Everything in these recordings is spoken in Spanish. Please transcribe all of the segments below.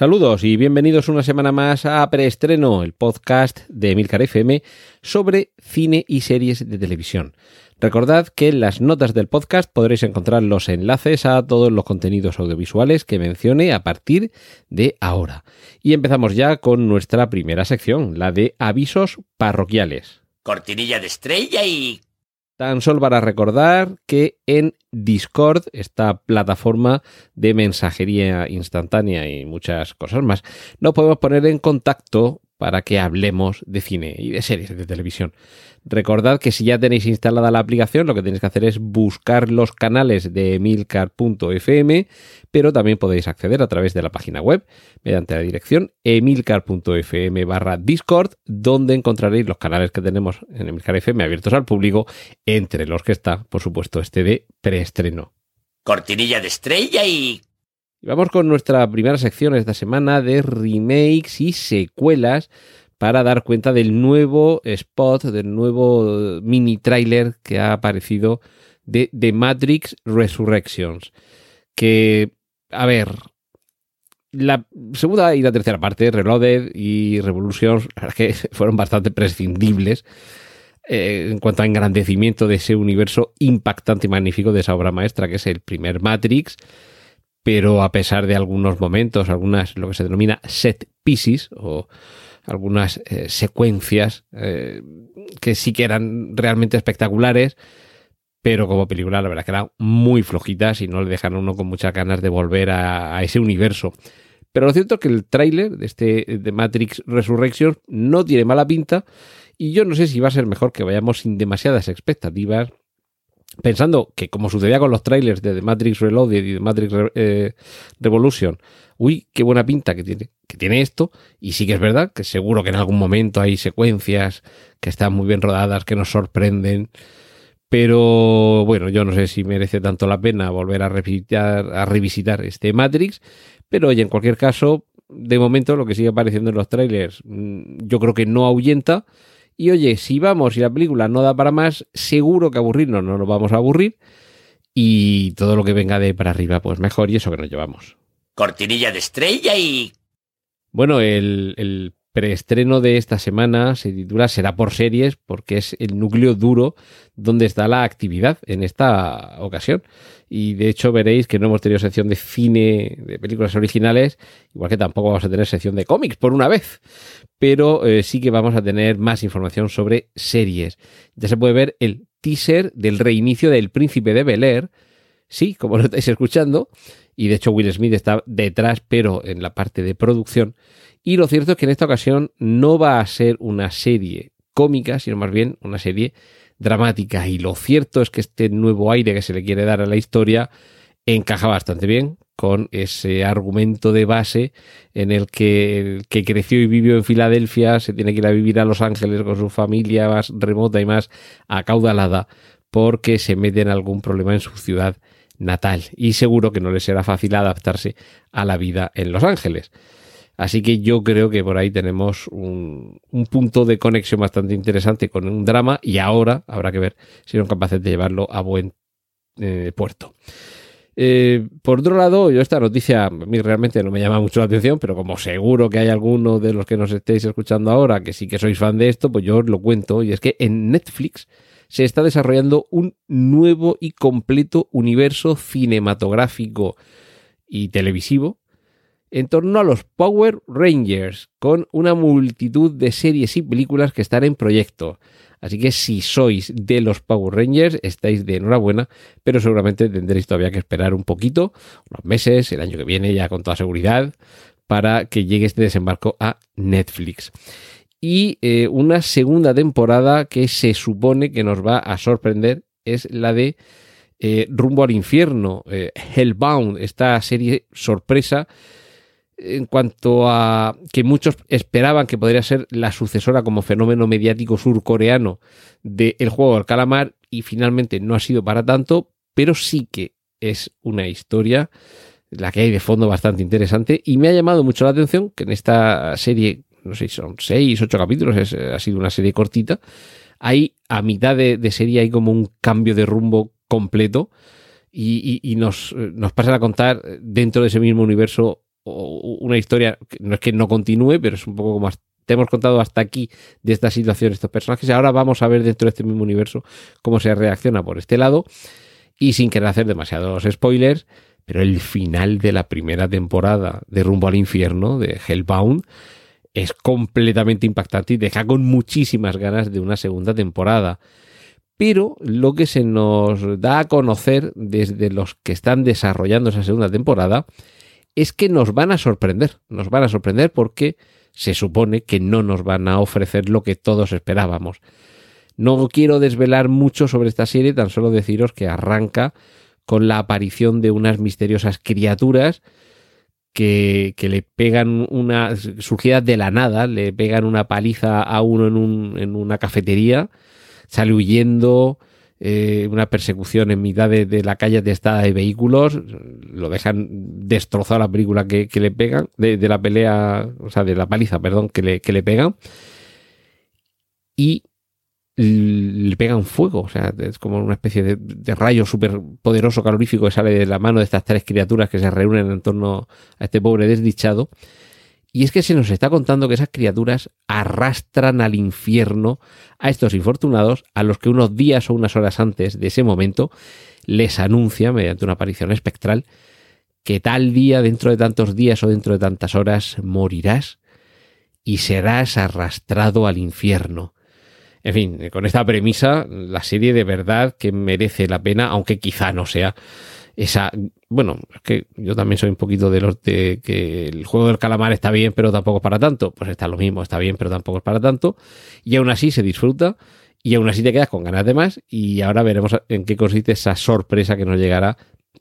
Saludos y bienvenidos una semana más a Preestreno, el podcast de Emilcar FM sobre cine y series de televisión. Recordad que en las notas del podcast podréis encontrar los enlaces a todos los contenidos audiovisuales que mencione a partir de ahora. Y empezamos ya con nuestra primera sección, la de avisos parroquiales. Cortinilla de estrella y... Tan solo para recordar que en Discord, esta plataforma de mensajería instantánea y muchas cosas más, nos podemos poner en contacto para que hablemos de cine y de series de televisión. Recordad que si ya tenéis instalada la aplicación, lo que tenéis que hacer es buscar los canales de emilcar.fm, pero también podéis acceder a través de la página web mediante la dirección emilcar.fm barra Discord, donde encontraréis los canales que tenemos en Emilcar FM abiertos al público, entre los que está, por supuesto, este de preestreno. Cortinilla de estrella y... Y vamos con nuestra primera sección esta semana de remakes y secuelas para dar cuenta del nuevo spot, del nuevo mini trailer que ha aparecido de The Matrix Resurrections. Que, a ver, la segunda y la tercera parte, Reloaded y Revolutions, que fueron bastante prescindibles eh, en cuanto a engrandecimiento de ese universo impactante y magnífico de esa obra maestra, que es el primer Matrix pero a pesar de algunos momentos, algunas lo que se denomina set pieces o algunas eh, secuencias eh, que sí que eran realmente espectaculares, pero como película la verdad que eran muy flojitas y no le dejan a uno con muchas ganas de volver a, ese universo. Pero lo cierto es que el tráiler de este de Matrix Resurrection no tiene mala pinta y yo no sé si va a ser mejor que vayamos sin demasiadas expectativas pensando que como sucedía con los trailers de The Matrix Reloaded y The Matrix eh, Revolution, uy, qué buena pinta que tiene, que tiene esto, y sí que es verdad que seguro que en algún momento hay secuencias que están muy bien rodadas, que nos sorprenden, pero bueno, yo no sé si merece tanto la pena volver a revisitar, a revisitar este Matrix, pero oye, en cualquier caso, de momento lo que sigue apareciendo en los trailers, mm, yo creo que no ahuyenta, y oye, si vamos y la película no da para más, seguro que aburrirnos no nos vamos a aburrir. Y todo lo que venga de para arriba, pues mejor. Y eso que nos llevamos. Cortinilla de estrella y... Bueno, el, el preestreno de esta semana se titula Será por series porque es el núcleo duro donde está la actividad en esta ocasión. Y de hecho veréis que no hemos tenido sección de cine, de películas originales, igual que tampoco vamos a tener sección de cómics por una vez. Pero eh, sí que vamos a tener más información sobre series. Ya se puede ver el teaser del reinicio del Príncipe de Bel Air. Sí, como lo estáis escuchando. Y de hecho Will Smith está detrás, pero en la parte de producción. Y lo cierto es que en esta ocasión no va a ser una serie cómica, sino más bien una serie dramática. Y lo cierto es que este nuevo aire que se le quiere dar a la historia encaja bastante bien con ese argumento de base en el que el que creció y vivió en Filadelfia se tiene que ir a vivir a Los Ángeles con su familia más remota y más acaudalada porque se mete en algún problema en su ciudad natal y seguro que no le será fácil adaptarse a la vida en Los Ángeles. Así que yo creo que por ahí tenemos un, punto de conexión bastante interesante con un drama y ahora habrá que ver si son capaces de llevarlo a buen eh, puerto. Eh, por otro lado, yo esta noticia a mí realmente no me llama mucho la atención, pero como seguro que hay alguno de los que nos estéis escuchando ahora que sí que sois fan de esto, pues yo os lo cuento. Y es que en Netflix se está desarrollando un nuevo y completo universo cinematográfico y televisivo en torno a los Power Rangers, con una multitud de series y películas que están en proyecto. Así que si sois de los Power Rangers, estáis de enhorabuena, pero seguramente tendréis todavía que esperar un poquito, unos meses, el año que viene ya con toda seguridad, para que llegue este desembarco a Netflix. Y eh, una segunda temporada que se supone que nos va a sorprender es la de eh, Rumbo al Infierno, eh, Hellbound, esta serie sorpresa en cuanto a que muchos esperaban que podría ser la sucesora como fenómeno mediático surcoreano del juego del calamar y finalmente no ha sido para tanto, pero sí que es una historia la que hay de fondo bastante interesante y me ha llamado mucho la atención que en esta serie, no sé son seis, ocho capítulos, es, ha sido una serie cortita, hay a mitad de, de serie hay como un cambio de rumbo completo y, y, y nos, nos pasan a contar dentro de ese mismo universo una historia, no es que no continúe, pero es un poco como te hemos contado hasta aquí de esta situación, estos personajes, ahora vamos a ver dentro de este mismo universo cómo se reacciona por este lado, y sin querer hacer demasiados spoilers, pero el final de la primera temporada de Rumbo al Infierno, de Hellbound, es completamente impactante y deja con muchísimas ganas de una segunda temporada. Pero lo que se nos da a conocer desde los que están desarrollando esa segunda temporada es que nos van a sorprender, nos van a sorprender porque se supone que no nos van a ofrecer lo que todos esperábamos. No quiero desvelar mucho sobre esta serie, tan solo deciros que arranca con la aparición de unas misteriosas criaturas que, que le pegan una, surgida de la nada, le pegan una paliza a uno en, un, en una cafetería, sale huyendo, eh, una persecución en mitad de, la calle atestada de vehículos, lo dejan destrozado la película que, le pegan, de, de, la pelea, o sea, de la paliza, perdón, que le, que le pegan. Y le pegan fuego, o sea, es como una especie de, de rayo súper poderoso calorífico que sale de la mano de estas tres criaturas que se reúnen en torno a este pobre desdichado. Y es que se nos está contando que esas criaturas arrastran al infierno a estos infortunados a los que unos días o unas horas antes de ese momento les anuncia, mediante una aparición espectral, que tal día, dentro de tantos días o dentro de tantas horas, morirás y serás arrastrado al infierno. En fin, con esta premisa, la serie de verdad que merece la pena, aunque quizá no sea esa. Bueno, es que yo también soy un poquito de los de que el juego del calamar está bien, pero tampoco es para tanto. Pues está lo mismo, está bien, pero tampoco es para tanto. Y aún así se disfruta y aún así te quedas con ganas de más. Y ahora veremos en qué consiste esa sorpresa que nos llegará,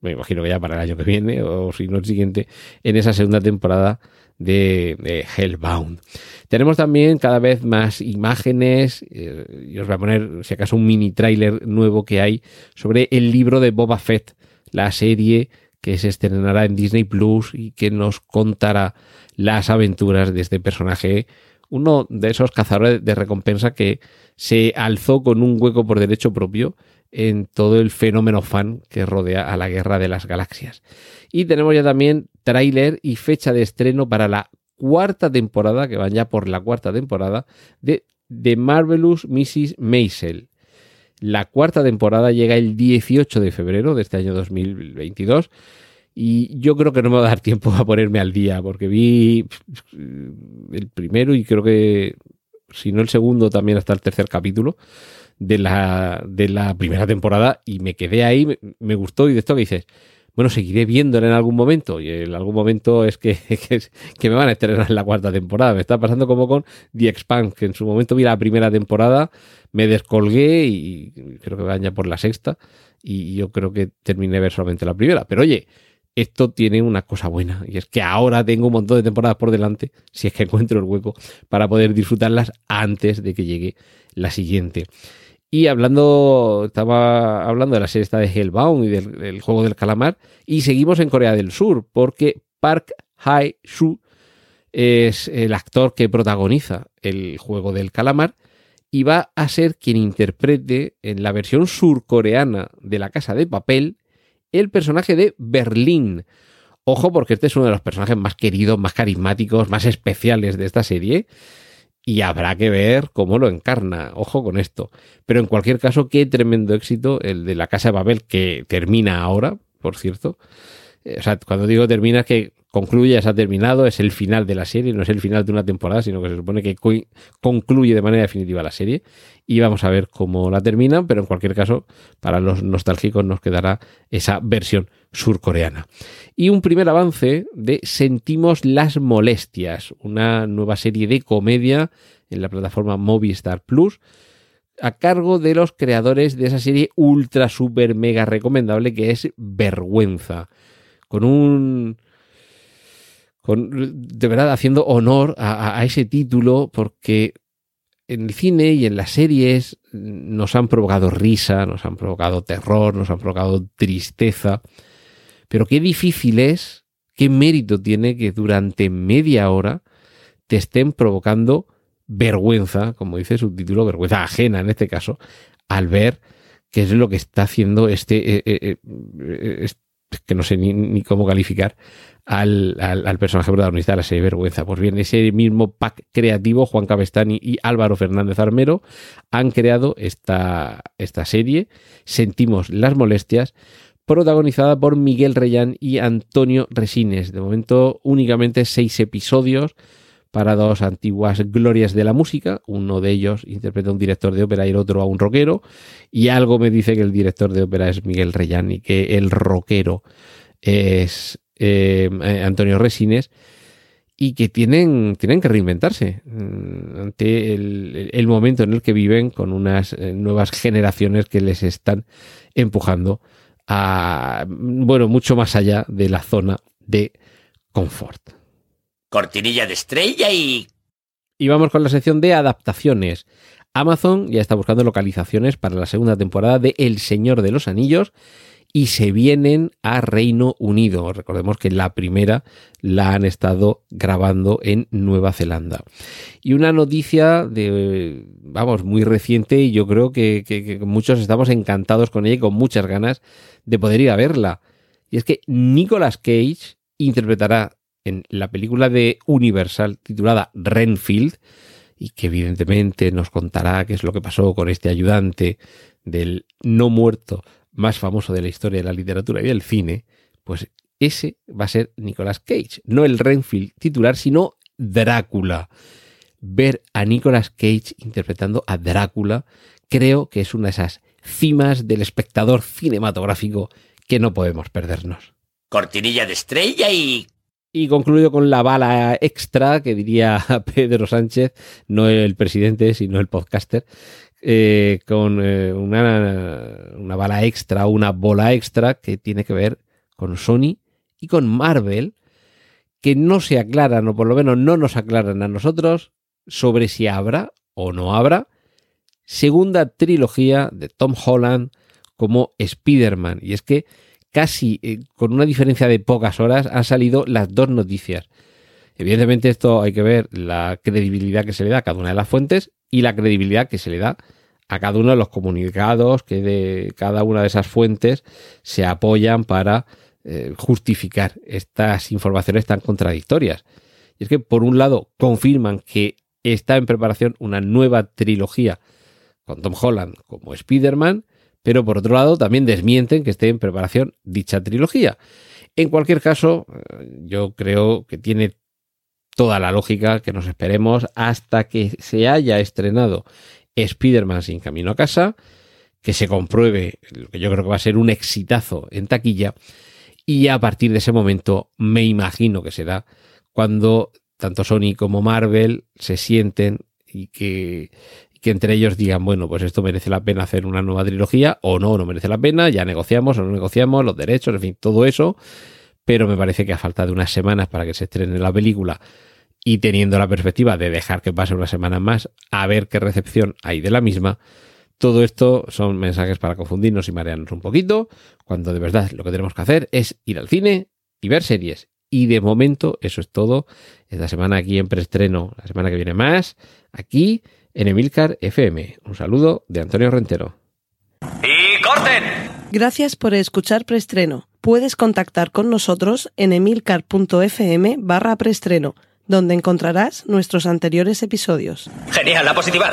me imagino que ya para el año que viene o si no el siguiente, en esa segunda temporada de, Hellbound. Tenemos también cada vez más imágenes, eh, y os voy a poner si acaso un mini tráiler nuevo que hay sobre el libro de Boba Fett, la serie que se estrenará en Disney Plus y que nos contará las aventuras de este personaje, uno de esos cazadores de recompensa que se alzó con un hueco por derecho propio en todo el fenómeno fan que rodea a la Guerra de las Galaxias. Y tenemos ya también tráiler y fecha de estreno para la cuarta temporada, que van ya por la cuarta temporada, de The Marvelous Mrs. Maisel. La cuarta temporada llega el 18 de febrero de este año 2022 y yo creo que no me va a dar tiempo a ponerme al día porque vi el primero y creo que si no el segundo también hasta el tercer capítulo de la, de la primera temporada y me quedé ahí, me, me gustó y de esto que dices, bueno, seguiré viéndolo en algún momento. Y en algún momento es que, que, me van a estrenar en la cuarta temporada. Me está pasando como con The Expanse, que en su momento vi la primera temporada, me descolgué y creo que van ya por la sexta. Y yo creo que terminé ver solamente la primera. Pero oye, esto tiene una cosa buena y es que ahora tengo un montón de temporadas por delante, si es que encuentro el hueco, para poder disfrutarlas antes de que llegue la siguiente. Y hablando, estaba hablando de la serie esta de Hellbound y del, del, juego del calamar. Y seguimos en Corea del Sur, porque Park Hae-soo es el actor que protagoniza el juego del calamar y va a ser quien interprete en la versión surcoreana de La Casa de Papel el personaje de Berlín. Ojo, porque este es uno de los personajes más queridos, más carismáticos, más especiales de esta serie y habrá que ver cómo lo encarna. Ojo con esto. Pero en cualquier caso, qué tremendo éxito el de la Casa de Babel, que termina ahora, por cierto. O sea, cuando digo termina es que concluye, se ha terminado, es el final de la serie, no es el final de una temporada, sino que se supone que concluye de manera definitiva la serie. Y vamos a ver cómo la terminan, pero en cualquier caso, para los nostálgicos nos quedará esa versión surcoreana. Y un primer avance de Sentimos las molestias, una nueva serie de comedia en la plataforma Movistar Plus, a cargo de los creadores de esa serie ultra super mega recomendable que es Vergüenza, con un con, de verdad haciendo honor a, ese título porque en el cine y en las series nos han provocado risa, nos han provocado terror, nos han provocado tristeza. Pero qué difícil es, qué mérito tiene que durante media hora te estén provocando vergüenza, como dice su título, vergüenza ajena en este caso, al ver qué es lo que está haciendo este, eh, eh, eh, que no sé ni, cómo calificar, al, personaje protagonista de la serie Vergüenza. Pues bien, ese mismo pack creativo, Juan Cabestani y Álvaro Fernández Armero, han creado esta, esta serie, Sentimos las molestias, protagonizada por Miguel Reyán y Antonio Resines. De momento únicamente seis episodios para dos antiguas glorias de la música. Uno de ellos interpreta a un director de ópera y el otro a un rockero. Y algo me dice que el director de ópera es Miguel Reyán y que el rockero es eh, Antonio Resines y que tienen, tienen que reinventarse mm, ante el, momento en el que viven con unas eh, nuevas generaciones que les están empujando a, bueno, mucho más allá de la zona de confort cortinilla de estrella y... Y vamos con la sección de adaptaciones. Amazon ya está buscando localizaciones para la segunda temporada de El Señor de los Anillos y se vienen a Reino Unido. Recordemos que la primera la han estado grabando en Nueva Zelanda. Y una noticia de, vamos, muy reciente y yo creo que, muchos estamos encantados con ella y con muchas ganas de poder ir a verla. Y es que Nicolas Cage interpretará en la película de Universal titulada Renfield, y que evidentemente nos contará qué es lo que pasó con este ayudante del no muerto más famoso de la historia de la literatura y del cine, pues ese va a ser Nicolas Cage, no el Renfield titular, sino Drácula. Ver a Nicolas Cage interpretando a Drácula creo que es una de esas cimas del espectador cinematográfico que no podemos perdernos. Cortinilla de estrella y y concluyo con la bala extra que diría Pedro Sánchez, no el presidente, sino el podcaster, eh, con eh, una, una bala extra, una bola extra que tiene que ver con Sony y con Marvel, que no se aclaran, o por lo menos no nos aclaran a nosotros, sobre si habrá o no habrá segunda trilogía de Tom Holland como Spider-Man. Y es que casi eh, con una diferencia de pocas horas han salido las dos noticias. Evidentemente esto hay que ver la credibilidad que se le da a cada una de las fuentes y la credibilidad que se le da a cada uno de los comunicados que de cada una de esas fuentes se apoyan para eh, justificar estas informaciones tan contradictorias. Y es que por un lado confirman que está en preparación una nueva trilogía con Tom Holland como Spider-Man pero por otro lado también desmienten que esté en preparación dicha trilogía. En cualquier caso, eh, yo creo que tiene toda la lógica que nos esperemos hasta que se haya estrenado Spider-Man sin camino a casa, que se compruebe lo que yo creo que va a ser un exitazo en taquilla, y a partir de ese momento me imagino que será cuando tanto Sony como Marvel se sienten y que, que entre ellos digan, bueno, pues esto merece la pena hacer una nueva trilogía o no, no merece la pena, ya negociamos o no negociamos los derechos, en fin, todo eso, pero me parece que a falta de unas semanas para que se estrene la película y teniendo la perspectiva de dejar que pase una semana más a ver qué recepción hay de la misma, todo esto son mensajes para confundirnos y marearnos un poquito, cuando de verdad lo que tenemos que hacer es ir al cine y ver series. Y de momento eso es todo. Esta semana aquí en preestreno, la semana que viene más, aquí en Emilcar FM. Un saludo de Antonio Rentero. ¡Y corten! Gracias por escuchar Preestreno. Puedes contactar con nosotros en emilcar.fm barra preestreno, donde encontrarás nuestros anteriores episodios. Genial, la positiva.